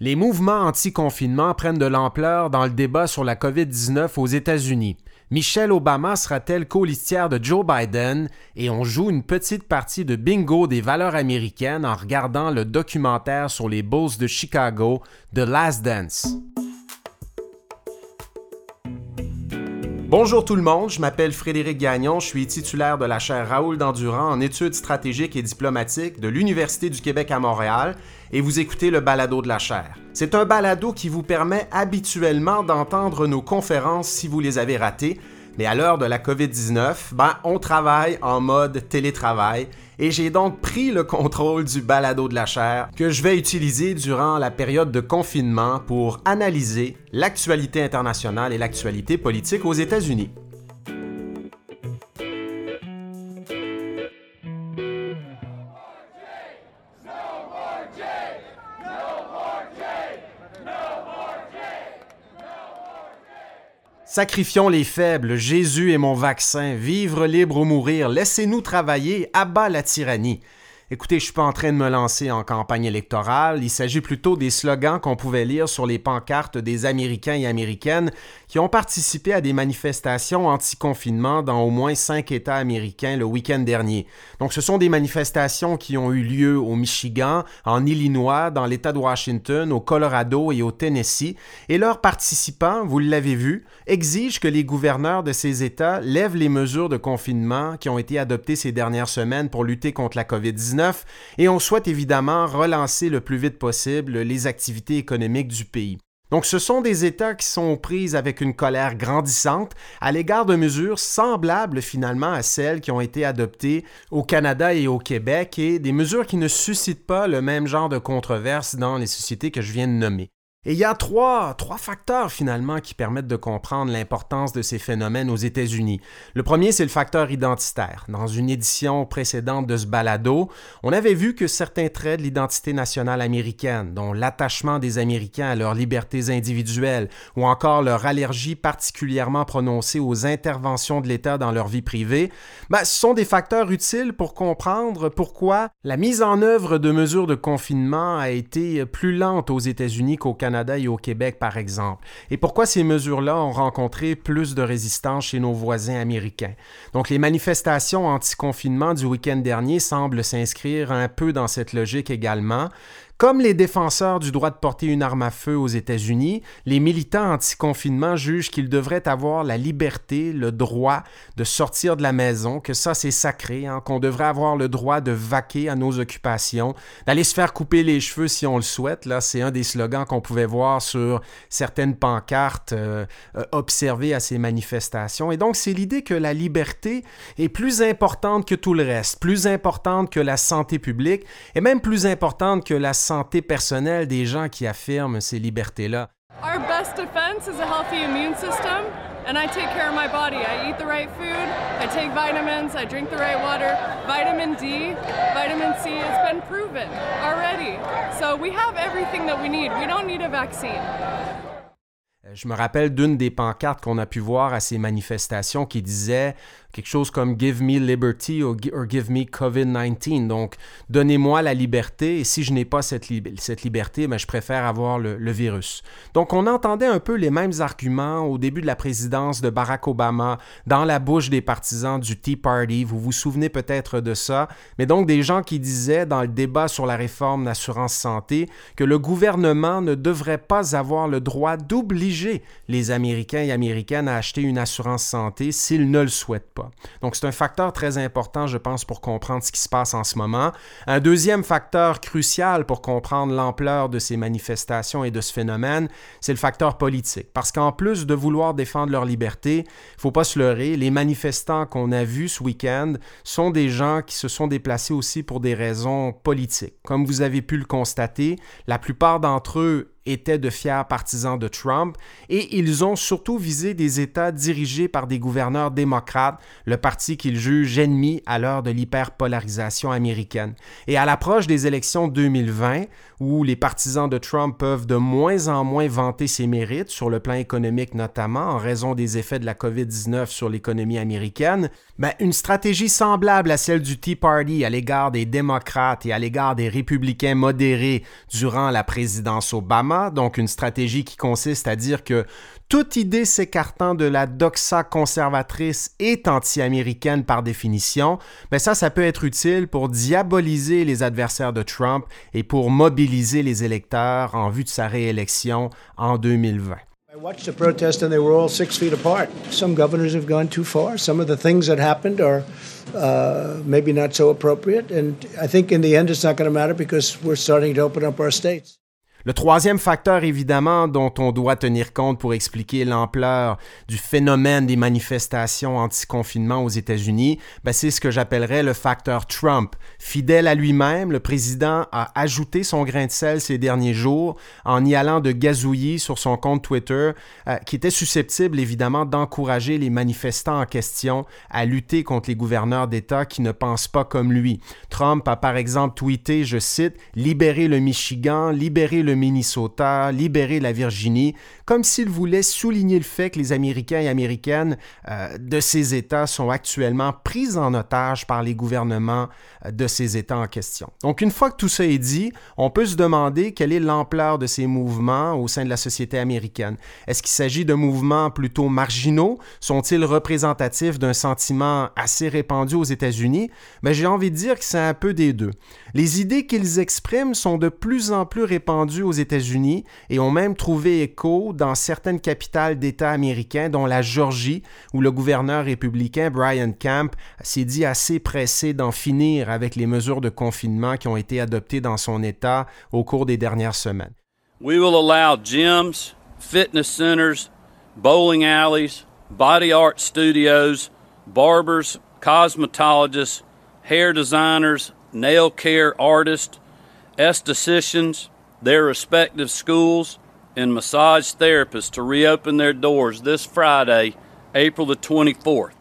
Les mouvements anti-confinement prennent de l'ampleur dans le débat sur la COVID-19 aux États-Unis. Michelle Obama sera-t-elle colistière de Joe Biden? Et on joue une petite partie de bingo des valeurs américaines en regardant le documentaire sur les Bulls de Chicago, The Last Dance. Bonjour tout le monde, je m'appelle Frédéric Gagnon, je suis titulaire de la chaire Raoul Dandurand en études stratégiques et diplomatiques de l'Université du Québec à Montréal et vous écoutez le balado de la chaire. C'est un balado qui vous permet habituellement d'entendre nos conférences si vous les avez ratées, mais à l'heure de la COVID-19, ben, on travaille en mode télétravail et j'ai donc pris le contrôle du balado de la chair que je vais utiliser durant la période de confinement pour analyser l'actualité internationale et l'actualité politique aux États-Unis. Sacrifions les faibles, Jésus est mon vaccin, vivre libre ou mourir, laissez-nous travailler, abat la tyrannie. Écoutez, je suis pas en train de me lancer en campagne électorale, il s'agit plutôt des slogans qu'on pouvait lire sur les pancartes des Américains et Américaines qui ont participé à des manifestations anti-confinement dans au moins cinq États américains le week-end dernier. Donc ce sont des manifestations qui ont eu lieu au Michigan, en Illinois, dans l'État de Washington, au Colorado et au Tennessee, et leurs participants, vous l'avez vu, exigent que les gouverneurs de ces États lèvent les mesures de confinement qui ont été adoptées ces dernières semaines pour lutter contre la COVID-19 et on souhaite évidemment relancer le plus vite possible les activités économiques du pays. Donc ce sont des États qui sont prises avec une colère grandissante à l'égard de mesures semblables finalement à celles qui ont été adoptées au Canada et au Québec et des mesures qui ne suscitent pas le même genre de controverses dans les sociétés que je viens de nommer. Et il y a trois, trois facteurs finalement qui permettent de comprendre l'importance de ces phénomènes aux États-Unis. Le premier, c'est le facteur identitaire. Dans une édition précédente de ce balado, on avait vu que certains traits de l'identité nationale américaine, dont l'attachement des Américains à leurs libertés individuelles ou encore leur allergie particulièrement prononcée aux interventions de l'État dans leur vie privée, ben, ce sont des facteurs utiles pour comprendre pourquoi la mise en œuvre de mesures de confinement a été plus lente aux États-Unis qu'au Canada Et au Québec, par exemple. Et pourquoi ces mesures-là ont rencontré plus de résistance chez nos voisins américains? Donc, les manifestations anti-confinement du week-end dernier semblent s'inscrire un peu dans cette logique également. Comme les défenseurs du droit de porter une arme à feu aux États-Unis, les militants anti-confinement jugent qu'ils devraient avoir la liberté, le droit de sortir de la maison, que ça c'est sacré, hein, qu'on devrait avoir le droit de vaquer à nos occupations, d'aller se faire couper les cheveux si on le souhaite. Là, c'est un des slogans qu'on pouvait voir sur certaines pancartes euh, euh, observées à ces manifestations. Et donc, c'est l'idée que la liberté est plus importante que tout le reste, plus importante que la santé publique et même plus importante que la personnelle des gens qui affirment ces libertés-là. Our best defense is a healthy immune system, and I take care of my body. I eat the right food, I take vitamins, I drink the right water. Vitamin D, vitamin C, it's been proven already. So we have everything that we need. We don't need a vaccine. Je me rappelle d'une des pancartes qu'on a pu voir à ces manifestations qui disait quelque chose comme Give me liberty or, give me COVID-19. Donc, donnez-moi la liberté et si je n'ai pas cette, liberté, ben, je préfère avoir le, virus. Donc, on entendait un peu les mêmes arguments au début de la présidence de Barack Obama dans la bouche des partisans du Tea Party. Vous vous souvenez peut-être de ça. Mais donc, des gens qui disaient dans le débat sur la réforme d'assurance santé que le gouvernement ne devrait pas avoir le droit d'obliger les Américains et Américaines à acheter une assurance santé s'ils ne le souhaitent pas. Donc, c'est un facteur très important, je pense, pour comprendre ce qui se passe en ce moment. Un deuxième facteur crucial pour comprendre l'ampleur de ces manifestations et de ce phénomène, c'est le facteur politique. Parce qu'en plus de vouloir défendre leur liberté, il faut pas se leurrer, les manifestants qu'on a vus ce week-end sont des gens qui se sont déplacés aussi pour des raisons politiques. Comme vous avez pu le constater, la plupart d'entre eux étaient de fiers partisans de Trump et ils ont surtout visé des États dirigés par des gouverneurs démocrates, le parti qu'ils jugent ennemi à l'heure de l'hyperpolarisation américaine. Et à l'approche des élections 2020, où les partisans de Trump peuvent de moins en moins vanter ses mérites, sur le plan économique notamment, en raison des effets de la COVID-19 sur l'économie américaine, ben, une stratégie semblable à celle du Tea Party à l'égard des démocrates et à l'égard des républicains modérés durant la présidence Obama, donc une stratégie qui consiste à dire que toute idée s'écartant de la doxa conservatrice est anti-américaine par définition, mais ça, ça peut être utile pour diaboliser les adversaires de Trump et pour mobiliser les électeurs en vue de sa réélection en 2020. I watched the protest and they were all six feet apart. Some governors have gone too far. Some of the things that happened are uh, maybe not so appropriate. And I think in the end it's not going to matter because we're starting to open up our states. Le troisième facteur, évidemment, dont on doit tenir compte pour expliquer l'ampleur du phénomène des manifestations anti-confinement aux États-Unis, ben, c'est ce que j'appellerais le facteur Trump. Fidèle à lui-même, le président a ajouté son grain de sel ces derniers jours en y allant de gazouillis sur son compte Twitter, euh, qui était susceptible, évidemment, d'encourager les manifestants en question à lutter contre les gouverneurs d'État qui ne pensent pas comme lui. Trump a, par exemple, tweeté, je cite, Libérer le Michigan, le Minnesota, libérer la Virginie, comme s'il voulait souligner le fait que les Américains et Américaines euh, de ces États sont actuellement pris en otage par les gouvernements euh, de ces États en question. Donc une fois que tout ça est dit, on peut se demander quelle est l'ampleur de ces mouvements au sein de la société américaine. Est-ce qu'il s'agit de mouvements plutôt marginaux? Sont-ils représentatifs d'un sentiment assez répandu aux États-Unis? Ben, j'ai envie de dire que c'est un peu des deux. Les idées qu'ils expriment sont de plus en plus répandues aux États-Unis et ont même trouvé écho dans certaines capitales d'États américains, dont la Georgie, où le gouverneur républicain Brian Camp s'est dit assez pressé d'en finir avec les mesures de confinement qui ont été adoptées dans son État au cours des dernières semaines. We will allow gyms, fitness centers, bowling alleys, body art studios, barbers, cosmetologists, hair designers, nail care artists, estheticians, their respective schools, and massage therapists to reopen their doors this Friday, April the 24th.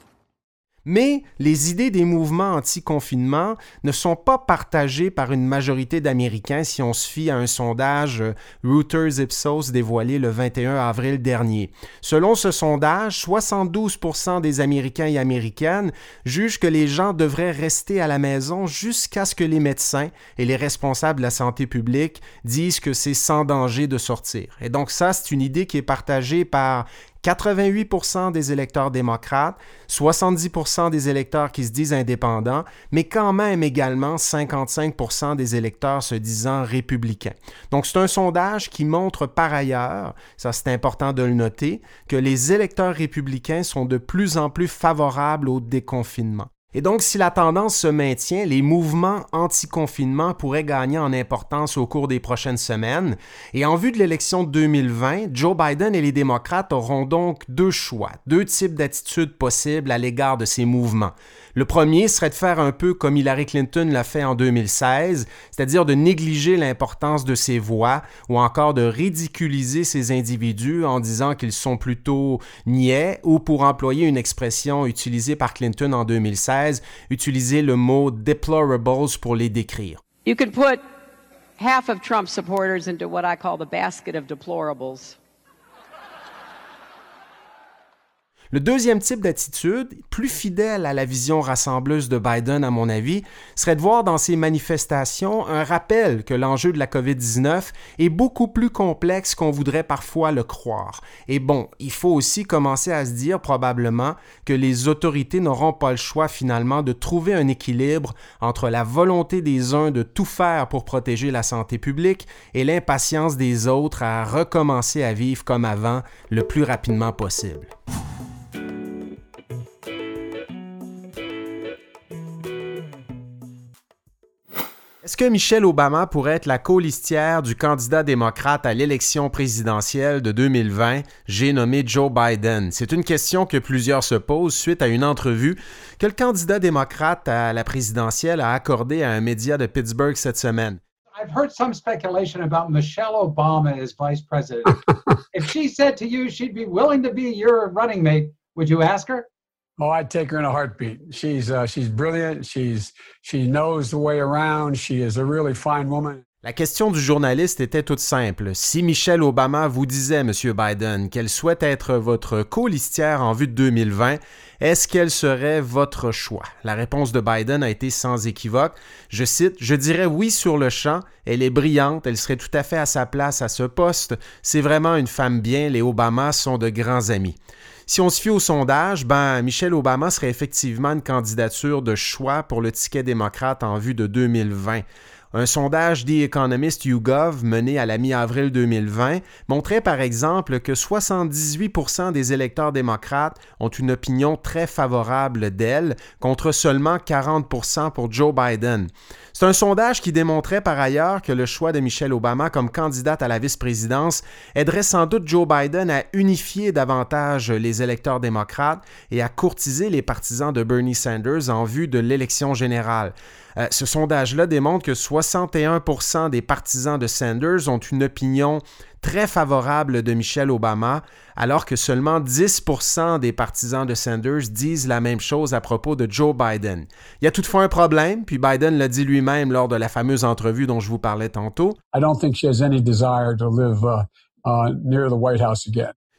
Mais les idées des mouvements anti-confinement ne sont pas partagées par une majorité d'Américains si on se fie à un sondage euh, Reuters Ipsos dévoilé le 21 avril dernier. Selon ce sondage, 72 des Américains et Américaines jugent que les gens devraient rester à la maison jusqu'à ce que les médecins et les responsables de la santé publique disent que c'est sans danger de sortir. Et donc ça, c'est une idée qui est partagée par 88% des électeurs démocrates, 70% des électeurs qui se disent indépendants, mais quand même également 55% des électeurs se disant républicains. Donc c'est un sondage qui montre par ailleurs, ça c'est important de le noter, que les électeurs républicains sont de plus en plus favorables au déconfinement. Et donc, si la tendance se maintient, les mouvements anti-confinement pourraient gagner en importance au cours des prochaines semaines. Et en vue de l'élection 2020, Joe Biden et les démocrates auront donc deux choix, deux types d'attitudes possibles à l'égard de ces mouvements. Le premier serait de faire un peu comme Hillary Clinton l'a fait en 2016, c'est-à-dire de négliger l'importance de ces voix ou encore de ridiculiser ces individus en disant qu'ils sont plutôt niais ou pour employer une expression utilisée par Clinton en 2016, utiliser le mot deplorables pour les décrire. You could put half of Trump supporters into what I call the basket of deplorables. Le deuxième type d'attitude, plus fidèle à la vision rassembleuse de Biden à mon avis, serait de voir dans ces manifestations un rappel que l'enjeu de la COVID-19 est beaucoup plus complexe qu'on voudrait parfois le croire. Et bon, il faut aussi commencer à se dire probablement que les autorités n'auront pas le choix finalement de trouver un équilibre entre la volonté des uns de tout faire pour protéger la santé publique et l'impatience des autres à recommencer à vivre comme avant le plus rapidement possible. Est-ce que Michelle Obama pourrait être la colistière du candidat démocrate à l'élection présidentielle de 2020, j'ai nommé Joe Biden? C'est une question que plusieurs se posent suite à une entrevue que le candidat démocrate à la présidentielle a accordée à un média de Pittsburgh cette semaine. I've heard some speculation about Michelle Obama as vice president. if she said to you she'd be willing to be your running mate, would you ask her? Oh, I'd take her in a heartbeat. She's uh, she's brilliant. She's she knows the way around. She is a really fine woman. La question du journaliste était toute simple. Si Michelle Obama vous disait, M. Biden, qu'elle souhaite être votre colistière en vue de 2020, est-ce qu'elle serait votre choix? La réponse de Biden a été sans équivoque. Je cite, Je dirais oui sur le champ, elle est brillante, elle serait tout à fait à sa place à ce poste. C'est vraiment une femme bien, les Obama sont de grands amis. Si on se fie au sondage, ben Michelle Obama serait effectivement une candidature de choix pour le ticket démocrate en vue de 2020. Un sondage The Economist YouGov mené à la mi-avril 2020 montrait par exemple que 78% des électeurs démocrates ont une opinion très favorable d'elle contre seulement 40% pour Joe Biden. C'est un sondage qui démontrait par ailleurs que le choix de Michelle Obama comme candidate à la vice-présidence aiderait sans doute Joe Biden à unifier davantage les électeurs démocrates et à courtiser les partisans de Bernie Sanders en vue de l'élection générale. Euh, ce sondage-là démontre que 61 des partisans de Sanders ont une opinion très favorable de Michelle Obama, alors que seulement 10 des partisans de Sanders disent la même chose à propos de Joe Biden. Il y a toutefois un problème, puis Biden l'a dit lui-même lors de la fameuse entrevue dont je vous parlais tantôt.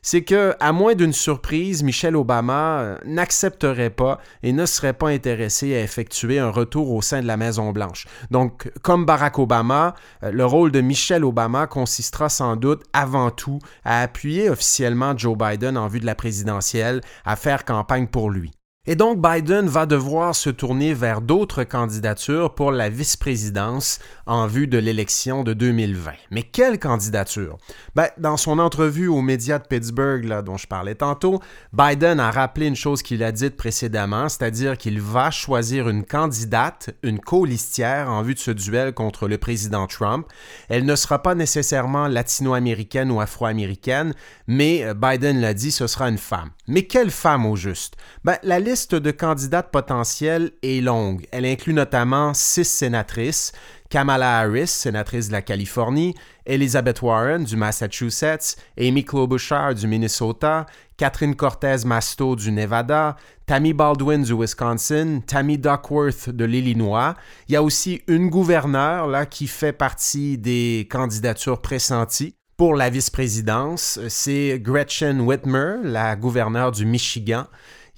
C'est que, à moins d'une surprise, Michelle Obama euh, n'accepterait pas et ne serait pas intéressée à effectuer un retour au sein de la Maison-Blanche. Donc, comme Barack Obama, euh, le rôle de Michelle Obama consistera sans doute avant tout à appuyer officiellement Joe Biden en vue de la présidentielle, à faire campagne pour lui. Et donc Biden va devoir se tourner vers d'autres candidatures pour la vice-présidence en vue de l'élection de 2020. Mais quelle candidature? Ben, dans son entrevue aux médias de Pittsburgh dont je parlais tantôt, Biden a rappelé une chose qu'il a dite précédemment, c'est-à-dire qu'il va choisir une candidate, une co-listière en vue de ce duel contre le président Trump. Elle ne sera pas nécessairement latino-américaine ou afro-américaine, mais euh, Biden l'a dit, ce sera une femme. Mais quelle femme au juste? Ben, la liste liste de candidates potentielles est longue. Elle inclut notamment six sénatrices Kamala Harris, sénatrice de la Californie, Elizabeth Warren du Massachusetts, Amy Klobuchar du Minnesota, Catherine Cortez Masto du Nevada, Tammy Baldwin du Wisconsin, Tammy Duckworth de l'Illinois. Il y a aussi une gouverneure là, qui fait partie des candidatures pressenties. Pour la vice-présidence, c'est Gretchen Whitmer, la gouverneure du Michigan.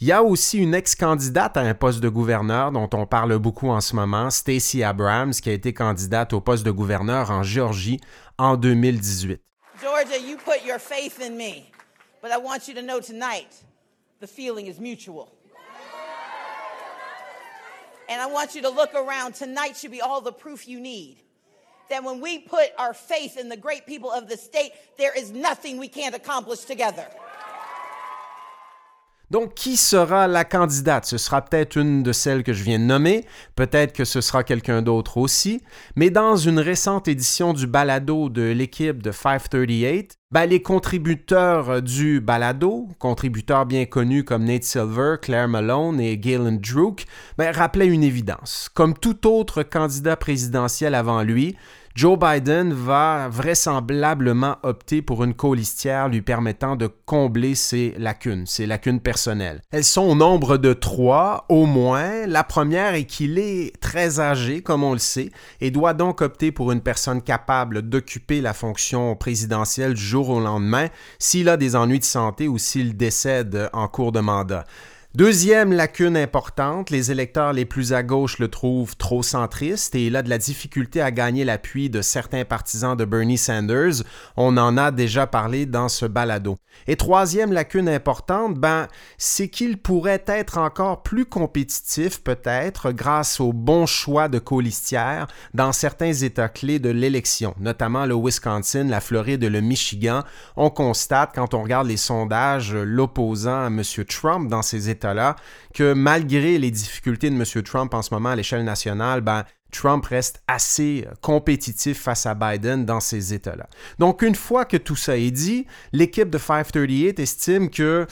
Il y a aussi une ex-candidate à un poste de gouverneur dont on parle beaucoup en ce moment, Stacey Abrams, qui a été candidate au poste de gouverneur en Géorgie en 2018. Georgia, you put your faith in me, but I want you to know tonight the feeling is mutual. And I want you to look around. Tonight should be all the proof you need. That when we put our faith in the great people of the state, there is nothing we can't accomplish together. Donc, qui sera la candidate? Ce sera peut-être une de celles que je viens de nommer, peut-être que ce sera quelqu'un d'autre aussi, mais dans une récente édition du balado de l'équipe de 538, ben, les contributeurs du balado, contributeurs bien connus comme Nate Silver, Claire Malone et Galen Druk, ben, rappelaient une évidence. Comme tout autre candidat présidentiel avant lui, Joe Biden va vraisemblablement opter pour une colistière lui permettant de combler ses lacunes, ses lacunes personnelles. Elles sont au nombre de trois, au moins. La première est qu'il est très âgé, comme on le sait, et doit donc opter pour une personne capable d'occuper la fonction présidentielle du jour au lendemain s'il a des ennuis de santé ou s'il décède en cours de mandat. Deuxième lacune importante, les électeurs les plus à gauche le trouvent trop centriste et il a de la difficulté à gagner l'appui de certains partisans de Bernie Sanders. On en a déjà parlé dans ce balado. Et troisième lacune importante, ben, c'est qu'il pourrait être encore plus compétitif peut-être grâce au bon choix de colistière dans certains États clés de l'élection, notamment le Wisconsin, la Floride et le Michigan. On constate quand on regarde les sondages l'opposant à M. Trump dans ces États que malgré les difficultés de M. Trump en ce moment à l'échelle nationale, ben, Trump reste assez euh, compétitif face à Biden dans ces États-là. Donc, une fois que tout ça est dit, l'équipe de 538 estime qu'il euh,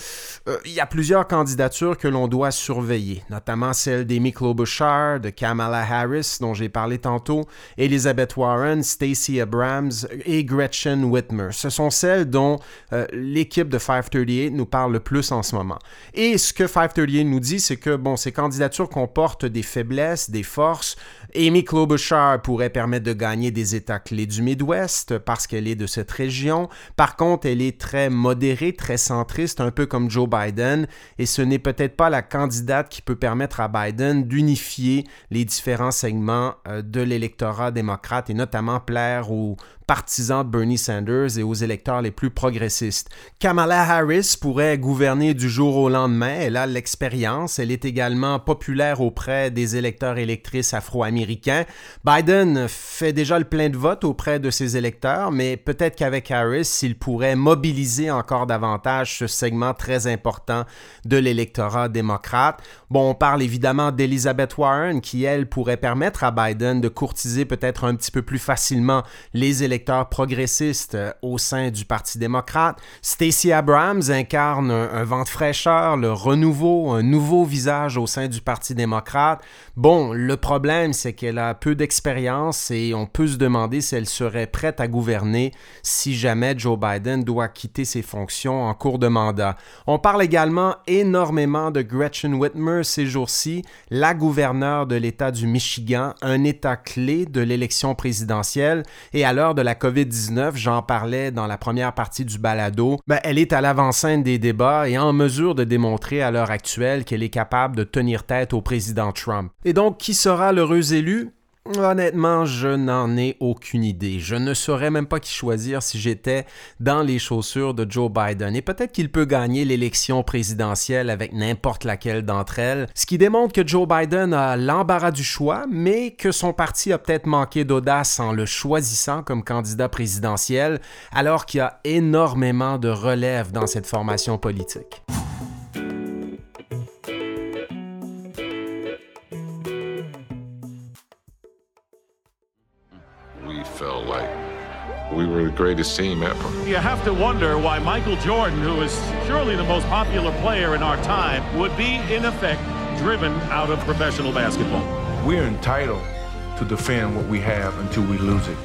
y a plusieurs candidatures que l'on doit surveiller, notamment celle d'Amy Klobuchar, de Kamala Harris, dont j'ai parlé tantôt, Elizabeth Warren, Stacey Abrams et Gretchen Whitmer. Ce sont celles dont euh, l'équipe de 538 nous parle le plus en ce moment. Et ce que 538 nous dit, c'est que bon, ces candidatures comportent des faiblesses, des forces, Amy Klobuchar pourrait permettre de gagner des États clés du Midwest parce qu'elle est de cette région. Par contre, elle est très modérée, très centriste, un peu comme Joe Biden, et ce n'est peut-être pas la candidate qui peut permettre à Biden d'unifier les différents segments euh, de l'électorat démocrate et notamment plaire aux partisans de Bernie Sanders et aux électeurs les plus progressistes. Kamala Harris pourrait gouverner du jour au lendemain. Elle a l'expérience. Elle est également populaire auprès des électeurs électrices afro-américains. Biden fait déjà le plein de vote auprès de ses électeurs, mais peut-être qu'avec Harris, il pourrait mobiliser encore davantage ce segment très important de l'électorat démocrate. Bon, on parle évidemment d'Elizabeth Warren qui, elle, pourrait permettre à Biden de courtiser peut-être un petit peu plus facilement les électeurs progressiste euh, au sein du Parti démocrate. Stacey Abrams incarne un, vent de fraîcheur, le renouveau, un nouveau visage au sein du Parti démocrate. Bon, le problème, c'est qu'elle a peu d'expérience et on peut se demander si elle serait prête à gouverner si jamais Joe Biden doit quitter ses fonctions en cours de mandat. On parle également énormément de Gretchen Whitmer ces jours-ci, la gouverneure de l'État du Michigan, un État clé de l'élection présidentielle, et à l'heure de la COVID-19, j'en parlais dans la première partie du balado, ben, elle est à l'avant-scène des débats et en mesure de démontrer à l'heure actuelle qu'elle est capable de tenir tête au président Trump. Et donc, qui sera l'heureux élu? Honnêtement, je n'en ai aucune idée. Je ne saurais même pas qui choisir si j'étais dans les chaussures de Joe Biden. Et peut-être qu'il peut gagner l'élection présidentielle avec n'importe laquelle d'entre elles, ce qui démontre que Joe Biden a l'embarras du choix, mais que son parti a peut-être manqué d'audace en le choisissant comme candidat présidentiel, alors qu'il y a énormément de relève dans cette formation politique. We were the greatest team ever. You have to wonder why Michael Jordan, who is surely the most popular player in our time, would be, in effect, driven out of professional basketball. We're entitled to defend what we have until we lose it.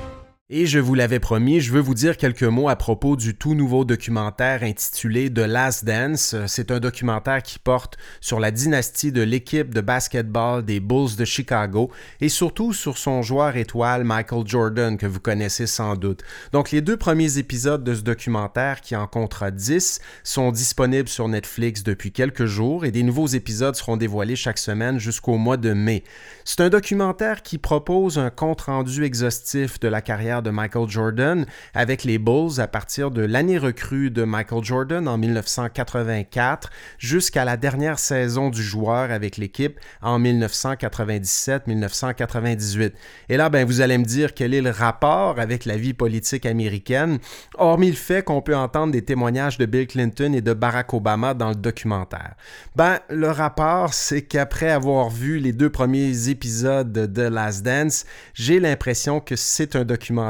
Et je vous l'avais promis, je veux vous dire quelques mots à propos du tout nouveau documentaire intitulé The Last Dance. C'est un documentaire qui porte sur la dynastie de l'équipe de basketball des Bulls de Chicago et surtout sur son joueur étoile Michael Jordan que vous connaissez sans doute. Donc les deux premiers épisodes de ce documentaire qui en comptera 10 sont disponibles sur Netflix depuis quelques jours et des nouveaux épisodes seront dévoilés chaque semaine jusqu'au mois de mai. C'est un documentaire qui propose un compte-rendu exhaustif de la carrière de Michael Jordan avec les Bulls à partir de l'année recrue de Michael Jordan en 1984 jusqu'à la dernière saison du joueur avec l'équipe en 1997-1998. Et là, ben, vous allez me dire quel est le rapport avec la vie politique américaine, hormis le fait qu'on peut entendre des témoignages de Bill Clinton et de Barack Obama dans le documentaire. Ben, le rapport, c'est qu'après avoir vu les deux premiers épisodes de Last Dance, j'ai l'impression que c'est un documentaire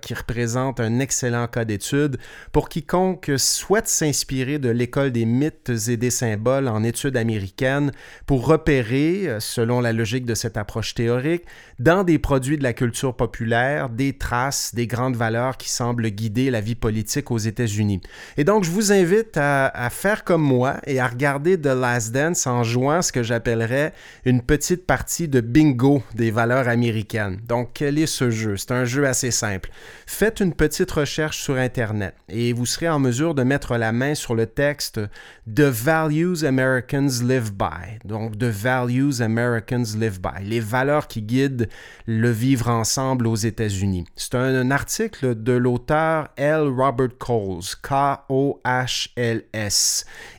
qui représente un excellent cas d'étude pour quiconque souhaite s'inspirer de l'école des mythes et des symboles en études américaines pour repérer, euh, selon la logique de cette approche théorique, dans des produits de la culture populaire, des traces des grandes valeurs qui semblent guider la vie politique aux États-Unis. Et donc, je vous invite à, à faire comme moi et à regarder The Last Dance en jouant ce que j'appellerais une petite partie de bingo des valeurs américaines. Donc, quel est ce jeu? C'est un jeu assez simple. Faites une petite recherche sur Internet et vous serez en mesure de mettre la main sur le texte The Values Americans Live By. Donc, The Values Americans Live By. Les valeurs qui guident le vivre ensemble aux États-Unis. C'est un, article de l'auteur L. Robert Coles, K-O-H-L-S.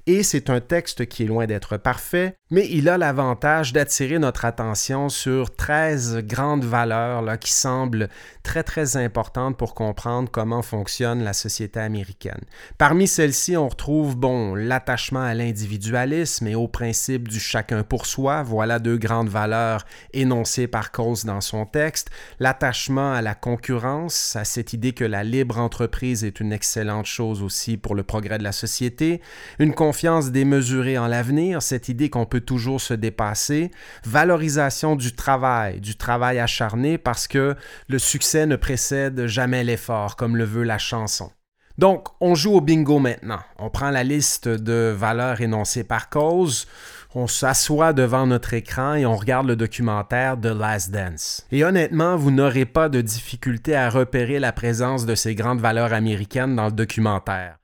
Et c'est un texte qui est loin d'être parfait, mais il a l'avantage d'attirer notre attention sur 13 grandes valeurs qui semblent très très importantes pour comprendre comment fonctionne la société américaine. Parmi celles-ci, on retrouve bon, l'attachement à l'individualisme et au principe du chacun pour soi, voilà deux grandes valeurs énoncées par Coase dans son texte, l'attachement à la concurrence, à cette idée que la libre entreprise est une excellente chose aussi pour le progrès de la société, une confiance démesurée en l'avenir, cette idée qu'on peut toujours se dépasser, valorisation du travail, du travail acharné parce que le succès ne précède jamais l'effort, comme le veut la chanson. Donc, on joue au bingo maintenant. On prend la liste de valeurs énoncées par cause, on s'assoit devant notre écran et on regarde le documentaire The Last Dance. Et honnêtement, vous n'aurez pas de difficulté à repérer la présence de ces grandes valeurs américaines dans le documentaire.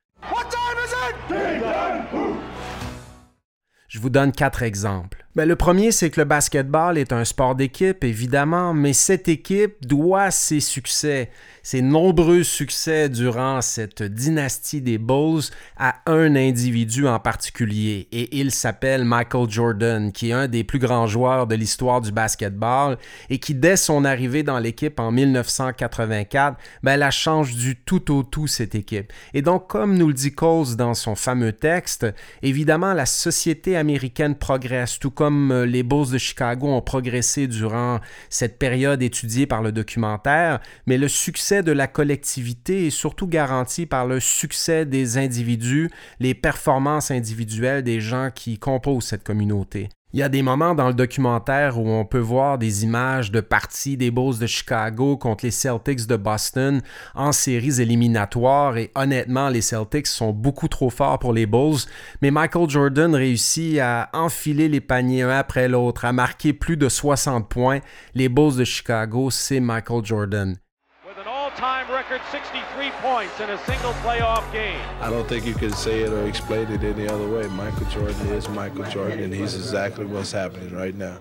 Je vous donne quatre exemples. Ben, le premier, c'est que le basketball est un sport d'équipe, évidemment, mais cette équipe doit ses succès, ses nombreux succès durant cette dynastie des Bulls à un individu en particulier, et il s'appelle Michael Jordan, qui est un des plus grands joueurs de l'histoire du basketball et qui, dès son arrivée dans l'équipe en 1984, ben, la change du tout au tout cette équipe. Et donc, comme nous le dit Coles dans son fameux texte, évidemment, la société américaine progresse, tout comme euh, les Bulls de Chicago ont progressé durant cette période étudiée par le documentaire, mais le succès de la collectivité est surtout garanti par le succès des individus, les performances individuelles des gens qui composent cette communauté. Il y a des moments dans le documentaire où on peut voir des images de parties des Bulls de Chicago contre les Celtics de Boston en séries éliminatoires et honnêtement, les Celtics sont beaucoup trop forts pour les Bulls, mais Michael Jordan réussit à enfiler les paniers un après l'autre, à marquer plus de 60 points. Les Bulls de Chicago, c'est Michael Jordan. 63 points in a single playoff game. I don't think you can say it or explain it any other way. Michael Jordan is Michael Jordan and he's exactly what's happening right now.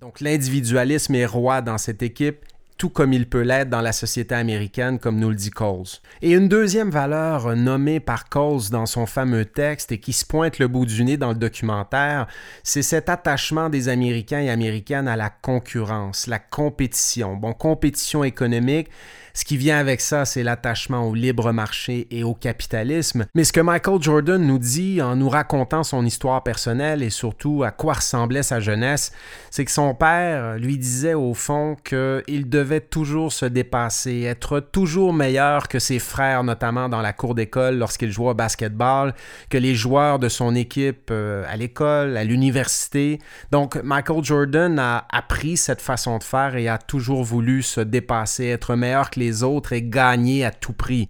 Donc l'individualisme est roi dans cette équipe tout comme il peut l'être dans la société américaine, comme nous le dit Coles. Et une deuxième valeur nommée par Coles dans son fameux texte et qui se pointe le bout du nez dans le documentaire, c'est cet attachement des Américains et Américaines à la concurrence, la compétition. Bon, compétition économique, ce qui vient avec ça, c'est l'attachement au libre marché et au capitalisme. Mais ce que Michael Jordan nous dit en nous racontant son histoire personnelle et surtout à quoi ressemblait sa jeunesse, c'est que son père lui disait au fond qu'il devait toujours se dépasser, être toujours meilleur que ses frères, notamment dans la cour d'école lorsqu'il jouait au basketball, que les joueurs de son équipe euh, à l'école, à l'université. Donc Michael Jordan a appris cette façon de faire et a toujours voulu se dépasser, être meilleur que les autres et gagner à tout prix.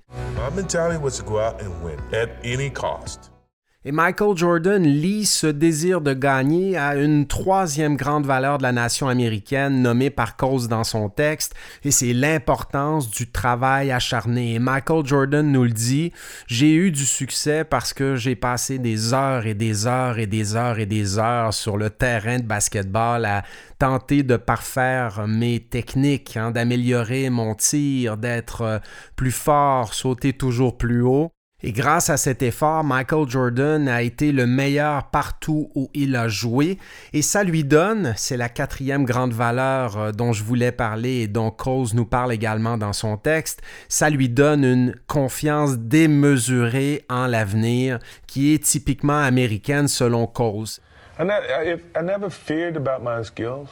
Et Michael Jordan lie ce désir de gagner à une troisième grande valeur de la nation américaine nommée par cause dans son texte, et c'est l'importance du travail acharné. Et Michael Jordan nous le dit, j'ai eu du succès parce que j'ai passé des heures et des heures et des heures et des heures sur le terrain de basketball à tenter de parfaire mes techniques, hein, d'améliorer mon tir, d'être euh, plus fort, sauter toujours plus haut. Et grâce à cet effort, Michael Jordan a été le meilleur partout où il a joué. Et ça lui donne, c'est la quatrième grande valeur euh, dont je voulais parler et dont Coles nous parle également dans son texte, ça lui donne une confiance démesurée en l'avenir qui est typiquement américaine selon Coles. I never feared about my skills,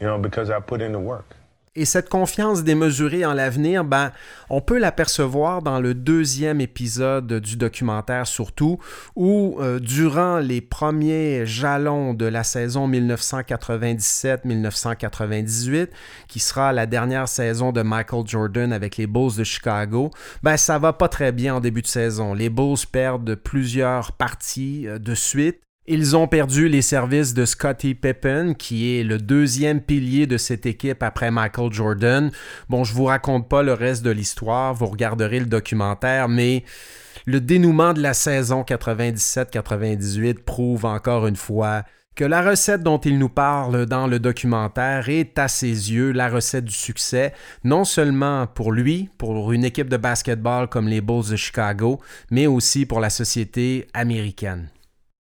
you know, because I put in the work. Et cette confiance démesurée en l'avenir, ben, on peut l'apercevoir dans le deuxième épisode du documentaire surtout, où euh, durant les premiers jalons de la saison 1997-1998, qui sera la dernière saison de Michael Jordan avec les Bulls de Chicago, ben, ça va pas très bien en début de saison. Les Bulls perdent plusieurs parties euh, de suite. Ils ont perdu les services de Scottie Pippen, qui est le deuxième pilier de cette équipe après Michael Jordan. Bon, je vous raconte pas le reste de l'histoire, vous regarderez le documentaire, mais le dénouement de la saison 97-98 prouve encore une fois que la recette dont il nous parle dans le documentaire est à ses yeux la recette du succès, non seulement pour lui, pour une équipe de basketball comme les Bulls de Chicago, mais aussi pour la société américaine.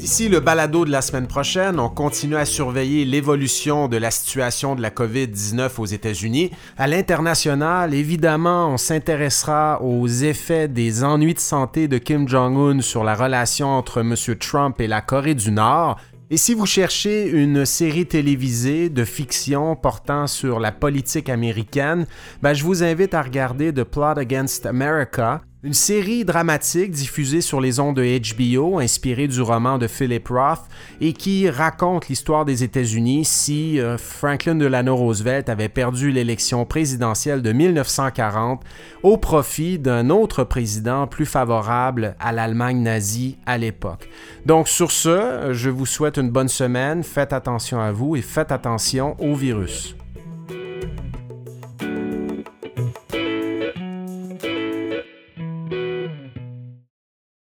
D'ici le balado de la semaine prochaine, on continue à surveiller l'évolution de la situation de la COVID-19 aux États-Unis. À l'international, évidemment, on s'intéressera aux effets des ennuis de santé de Kim Jong-un sur la relation entre M. Trump et la Corée du Nord. Et si vous cherchez une série télévisée de fiction portant sur la politique américaine, ben je vous invite à regarder The Plot Against America, une série dramatique diffusée sur les ondes de HBO, inspirée du roman de Philip Roth, et qui raconte l'histoire des États-Unis si euh, Franklin Delano Roosevelt avait perdu l'élection présidentielle de 1940 au profit d'un autre président plus favorable à l'Allemagne nazie à l'époque. Donc sur ce, je vous souhaite une bonne semaine, faites attention à vous et faites attention au virus.